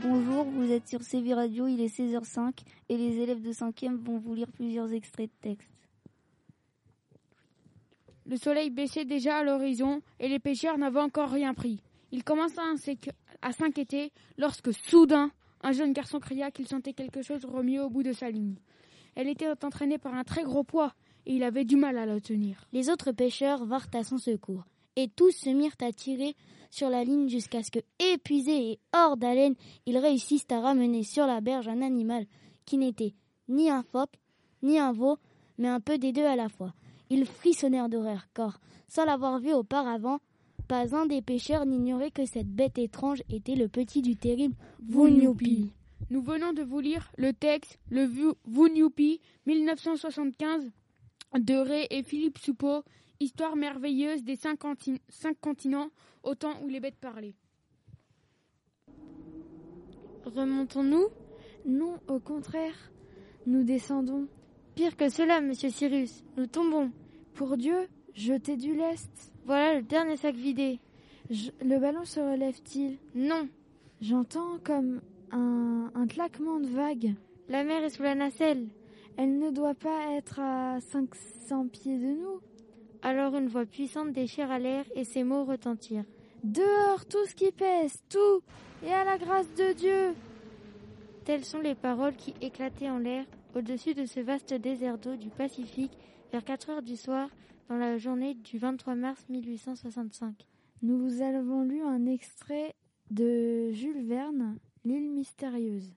Bonjour, vous êtes sur CV Radio, il est 16h05 et les élèves de 5e vont vous lire plusieurs extraits de texte. Le soleil baissait déjà à l'horizon et les pêcheurs n'avaient encore rien pris. Ils commençaient à s'inquiéter lorsque soudain un jeune garçon cria qu'il sentait quelque chose remuer au bout de sa ligne. Elle était entraînée par un très gros poids et il avait du mal à la tenir. Les autres pêcheurs vinrent à son secours et tous se mirent à tirer sur la ligne jusqu'à ce que, épuisés et hors d'haleine, ils réussissent à ramener sur la berge un animal qui n'était ni un phoque, ni un veau, mais un peu des deux à la fois. Ils frissonnèrent d'horreur, car, sans l'avoir vu auparavant, pas un des pêcheurs n'ignorait que cette bête étrange était le petit du terrible Vunyupi. Nous venons de vous lire le texte Le Vunyupi 1975 de Ray et Philippe Soupeau, Histoire merveilleuse des cinq, cinq, continents au temps où les bêtes parlaient. Remontons-nous? Non, au contraire, nous descendons. Pire que cela, monsieur Cyrus, nous tombons. Pour Dieu, jetez du lest. Voilà le dernier sac vidé. le ballon se relève-t-il? Non. J'entends comme un, un claquement de vagues. La mer est sous la nacelle. Elle ne doit pas être à 500 pieds de nous. Alors une voix puissante déchira l'air et ces mots retentirent. Dehors tout ce qui pèse, tout, et à la grâce de Dieu. Telles sont les paroles qui éclataient en l'air au-dessus de ce vaste désert d'eau du Pacifique vers 4 heures du soir dans la journée du 23 mars 1865. Nous vous avons lu un extrait de Jules Verne, L'île mystérieuse.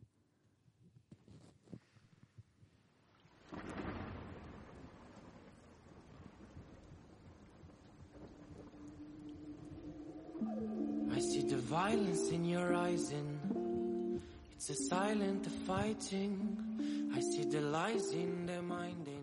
I see the violence in your eyes and it's a silent fighting. I see the lies in the mind decide.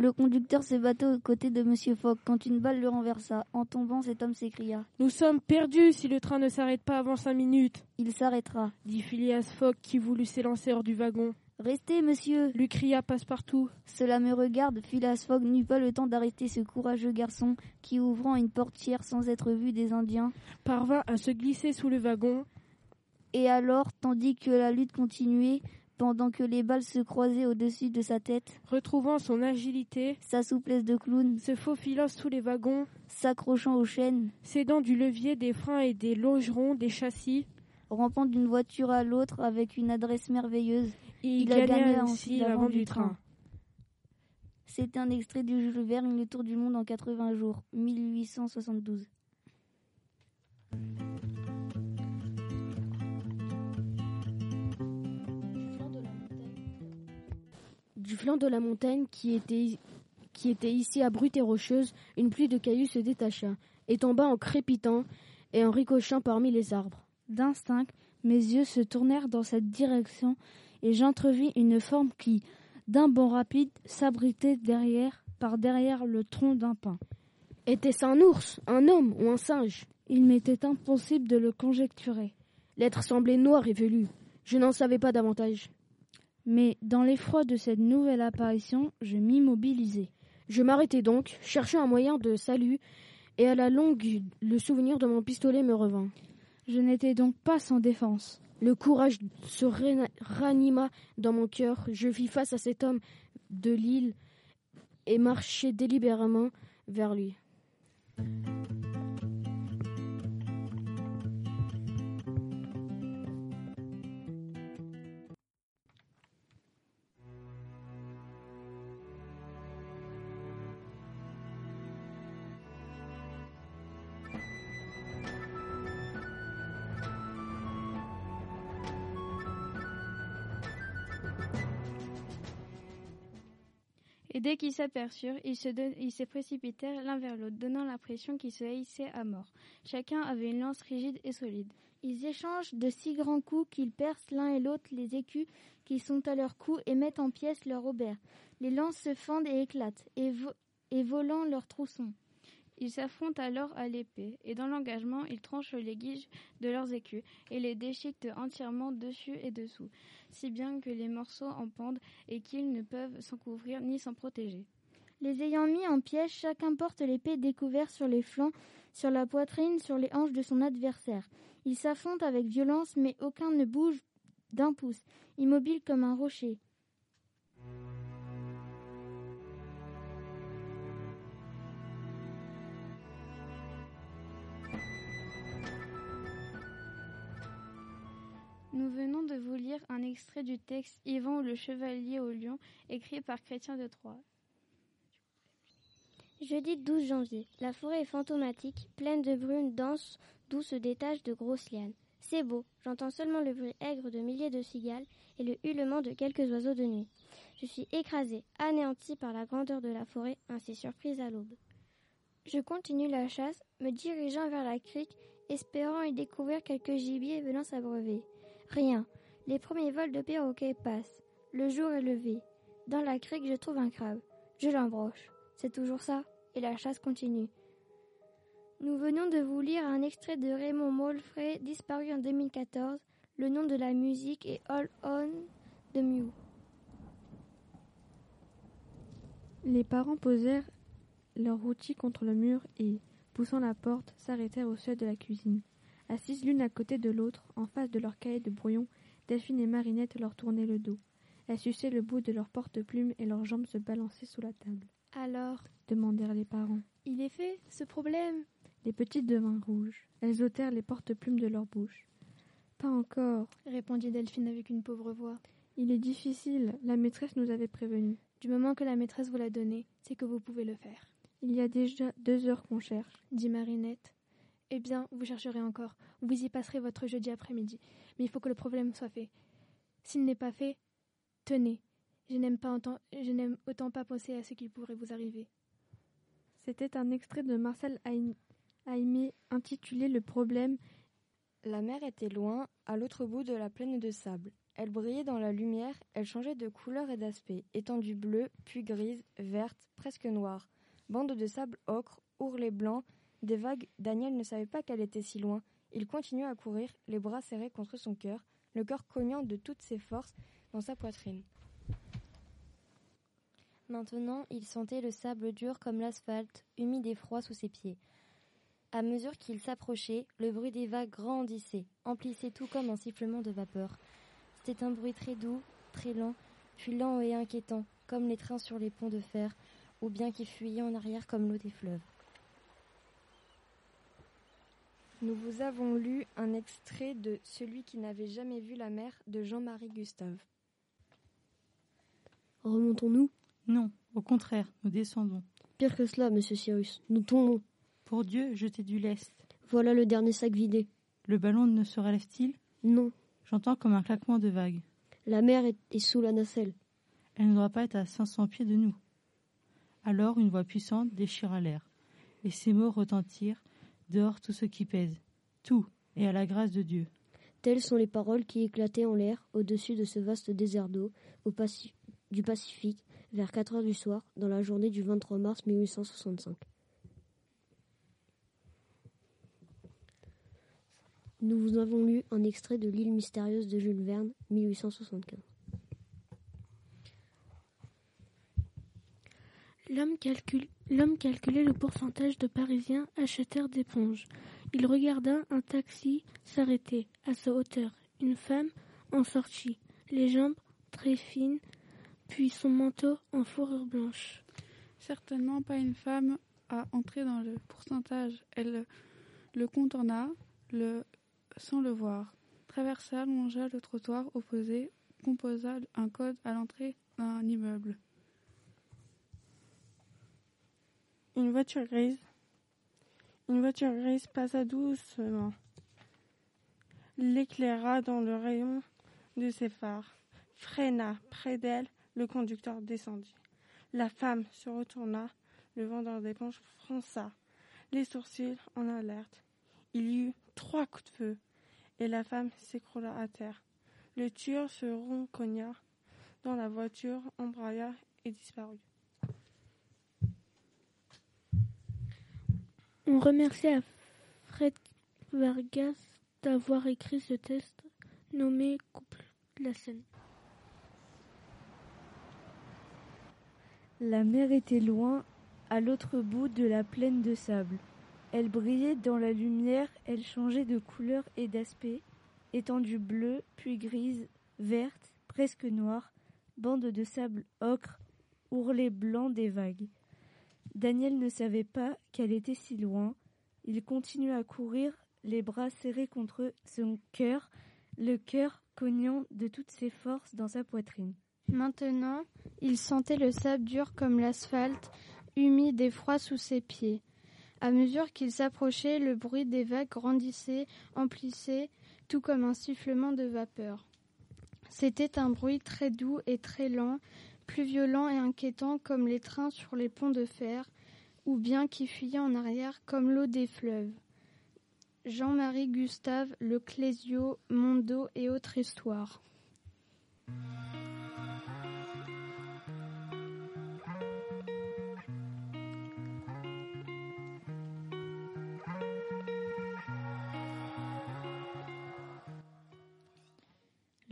Le conducteur se battait aux côtés de Monsieur Fogg quand une balle le renversa. En tombant, cet homme s'écria. Nous sommes perdus si le train ne s'arrête pas avant cinq minutes. Il s'arrêtera, dit Phileas Fogg qui voulut s'élancer hors du wagon. Restez, monsieur lui cria Passepartout. Cela me regarde. Phileas Fogg n'eut pas le temps d'arrêter ce courageux garçon qui, ouvrant une portière sans être vu des Indiens, parvint à se glisser sous le wagon. Et alors, tandis que la lutte continuait, pendant que les balles se croisaient au-dessus de sa tête, retrouvant son agilité, sa souplesse de clown, se faufilant sous les wagons, s'accrochant aux chaînes, s'aidant du levier, des freins et des longerons des châssis, rampant d'une voiture à l'autre avec une adresse merveilleuse. Et il, il a gagné ainsi l'avant du train. C'était un extrait du Jules Verne, Le Tour du Monde en 80 jours, 1872. Du flanc de la montagne qui était, qui était ici abrupte et rocheuse, une pluie de cailloux se détacha, et tomba en crépitant et en ricochant parmi les arbres. D'instinct, mes yeux se tournèrent dans cette direction et j'entrevis une forme qui, d'un bond rapide, s'abritait derrière, par derrière le tronc d'un pin. Était-ce un ours, un homme ou un singe? Il m'était impossible de le conjecturer. L'être semblait noir et velu. Je n'en savais pas davantage. Mais dans l'effroi de cette nouvelle apparition, je m'immobilisai. Je m'arrêtai donc, cherchant un moyen de salut, et à la longue, le souvenir de mon pistolet me revint. Je n'étais donc pas sans défense. Le courage se ranima dans mon cœur. Je fis face à cet homme de l'île et marchai délibérément vers lui. Dès qu'ils s'aperçurent, ils se, précipitèrent l'un vers l'autre, donnant l'impression qu'ils se haïssaient à mort. Chacun avait une lance rigide et solide. Ils échangent de si grands coups qu'ils percent l'un et l'autre les écus qui sont à leur cou et mettent en pièces leur aubert. Les lances se fendent et éclatent, et, et volant leurs troussons. Ils s'affrontent alors à l'épée, et dans l'engagement, ils tranchent les guiges de leurs écus et les déchiquetent entièrement dessus et dessous, si bien que les morceaux en pendent et qu'ils ne peuvent s'en couvrir ni s'en protéger. Les ayant mis en piège, chacun porte l'épée découverte sur les flancs, sur la poitrine, sur les hanches de son adversaire. Ils s'affrontent avec violence, mais aucun ne bouge d'un pouce, immobile comme un rocher. Nous venons de vous lire un extrait du texte Yvan ou le chevalier au lion, écrit par Chrétien de Troyes. Jeudi 12 janvier. La forêt est fantomatique, pleine de brunes denses d'où se détachent de grosses lianes. C'est beau, j'entends seulement le bruit aigre de milliers de cigales et le hurlement de quelques oiseaux de nuit. Je suis écrasée, anéantie par la grandeur de la forêt, ainsi surprise à l'aube. Je continue la chasse, me dirigeant vers la crique, espérant y découvrir quelques gibiers venant s'abreuver. Rien. Les premiers vols de perroquets passent. Le jour est levé. Dans la crique, je trouve un crabe. Je l'embroche. C'est toujours ça. Et la chasse continue. Nous venons de vous lire un extrait de Raymond Molfray, disparu en 2014. Le nom de la musique est All On de Mew. Les parents posèrent leur outil contre le mur et, poussant la porte, s'arrêtèrent au seuil de la cuisine. Assises l'une à côté de l'autre, en face de leur cahier de brouillon, Delphine et Marinette leur tournaient le dos. Elles suçaient le bout de leur porte-plume et leurs jambes se balançaient sous la table. Alors? demandèrent les parents. Il est fait, ce problème? Les petites devinrent rouges. Elles ôtèrent les porte-plumes de leur bouche. Pas encore, répondit Delphine avec une pauvre voix. Il est difficile, la maîtresse nous avait prévenus. Du moment que la maîtresse vous l'a donné, c'est que vous pouvez le faire. Il y a déjà deux heures qu'on cherche, dit Marinette. Eh bien, vous chercherez encore. Vous y passerez votre jeudi après-midi. Mais il faut que le problème soit fait. S'il n'est pas fait, tenez. Je n'aime pas autant, je n'aime autant pas penser à ce qui pourrait vous arriver. C'était un extrait de Marcel Aimé intitulé Le problème. La mer était loin, à l'autre bout de la plaine de sable. Elle brillait dans la lumière, elle changeait de couleur et d'aspect, étendue bleue, puis grise, verte, presque noire. Bande de sable ocre, ourlet blanc, des vagues, Daniel ne savait pas qu'elle était si loin. Il continuait à courir, les bras serrés contre son cœur, le cœur cognant de toutes ses forces dans sa poitrine. Maintenant, il sentait le sable dur comme l'asphalte, humide et froid sous ses pieds. À mesure qu'il s'approchait, le bruit des vagues grandissait, emplissait tout comme un sifflement de vapeur. C'était un bruit très doux, très lent, puis lent et inquiétant, comme les trains sur les ponts de fer, ou bien qui fuyaient en arrière comme l'eau des fleuves. Nous vous avons lu un extrait de Celui qui n'avait jamais vu la mer de Jean-Marie Gustave. Remontons-nous? Non, au contraire, nous descendons. Pire que cela, monsieur Cyrus, nous tombons. Pour Dieu, jetez du lest. Voilà le dernier sac vidé. Le ballon ne se relève-t-il? Non. J'entends comme un claquement de vagues. La mer est, est sous la nacelle. Elle ne doit pas être à 500 pieds de nous. Alors une voix puissante déchira l'air, et ces mots retentirent dehors tout ce qui pèse, tout, et à la grâce de Dieu. Telles sont les paroles qui éclataient en l'air au-dessus de ce vaste désert d'eau Paci du Pacifique vers 4 heures du soir dans la journée du 23 mars 1865. Nous vous avons lu un extrait de L'île mystérieuse de Jules Verne, 1875. L'homme calcul... calculait le pourcentage de Parisiens acheteurs d'éponges. Il regarda un taxi s'arrêter à sa hauteur. Une femme en sortit, les jambes très fines, puis son manteau en fourrure blanche. Certainement pas une femme à entrer dans le pourcentage. Elle le contourna, le sans le voir, traversa, longea le trottoir opposé, composa un code à l'entrée d'un immeuble. Une voiture grise. Une voiture grise passa doucement, l'éclaira dans le rayon de ses phares, freina près d'elle, le conducteur descendit. La femme se retourna, le vendeur d'éponges fronça, les sourcils en alerte. Il y eut trois coups de feu, et la femme s'écroula à terre. Le tueur se roncogna dans la voiture, embraya et disparut. On remercie à Fred Vargas d'avoir écrit ce texte nommé Couple la scène. La mer était loin, à l'autre bout de la plaine de sable. Elle brillait dans la lumière, elle changeait de couleur et d'aspect, étendue bleue, puis grise, verte, presque noire, bande de sable ocre, ourlet blanc des vagues. Daniel ne savait pas qu'elle était si loin. Il continua à courir, les bras serrés contre son cœur, le cœur cognant de toutes ses forces dans sa poitrine. Maintenant, il sentait le sable dur comme l'asphalte, humide et froid sous ses pieds. À mesure qu'il s'approchait, le bruit des vagues grandissait, amplissait, tout comme un sifflement de vapeur. C'était un bruit très doux et très lent, plus violent et inquiétant comme les trains sur les ponts de fer, ou bien qui fuyait en arrière comme l'eau des fleuves. Jean-Marie Gustave, Le Clésio, Mondo et autres histoires.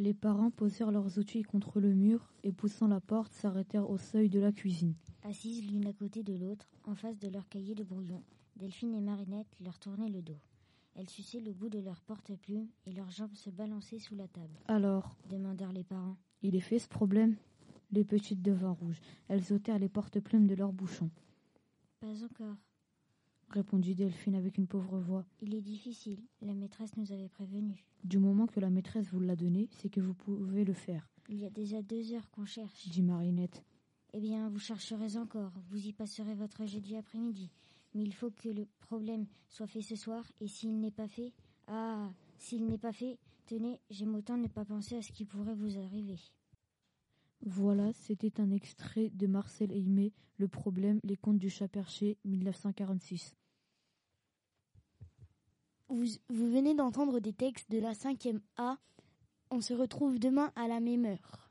Les parents posèrent leurs outils contre le mur et poussant la porte s'arrêtèrent au seuil de la cuisine. Assises l'une à côté de l'autre, en face de leur cahier de brouillon, Delphine et Marinette leur tournaient le dos. Elles suçaient le bout de leur porte-plume et leurs jambes se balançaient sous la table. Alors demandèrent les parents. Il est fait ce problème? Les petites devinrent rouges. Elles ôtèrent les porte-plumes de leur bouchon. Pas encore, répondit Delphine avec une pauvre voix. Il est difficile. La maîtresse nous avait prévenus. Du moment que la maîtresse vous l'a donné, c'est que vous pouvez le faire. Il y a déjà deux heures qu'on cherche, dit Marinette. Eh bien, vous chercherez encore. Vous y passerez votre jeudi après-midi. Mais il faut que le problème soit fait ce soir. Et s'il n'est pas fait, ah, s'il n'est pas fait, tenez, j'aime autant ne pas penser à ce qui pourrait vous arriver. Voilà, c'était un extrait de Marcel Aimé, Le problème, les contes du chat perché, 1946. Vous, venez d'entendre des textes de la 5e A. On se retrouve demain à la même heure.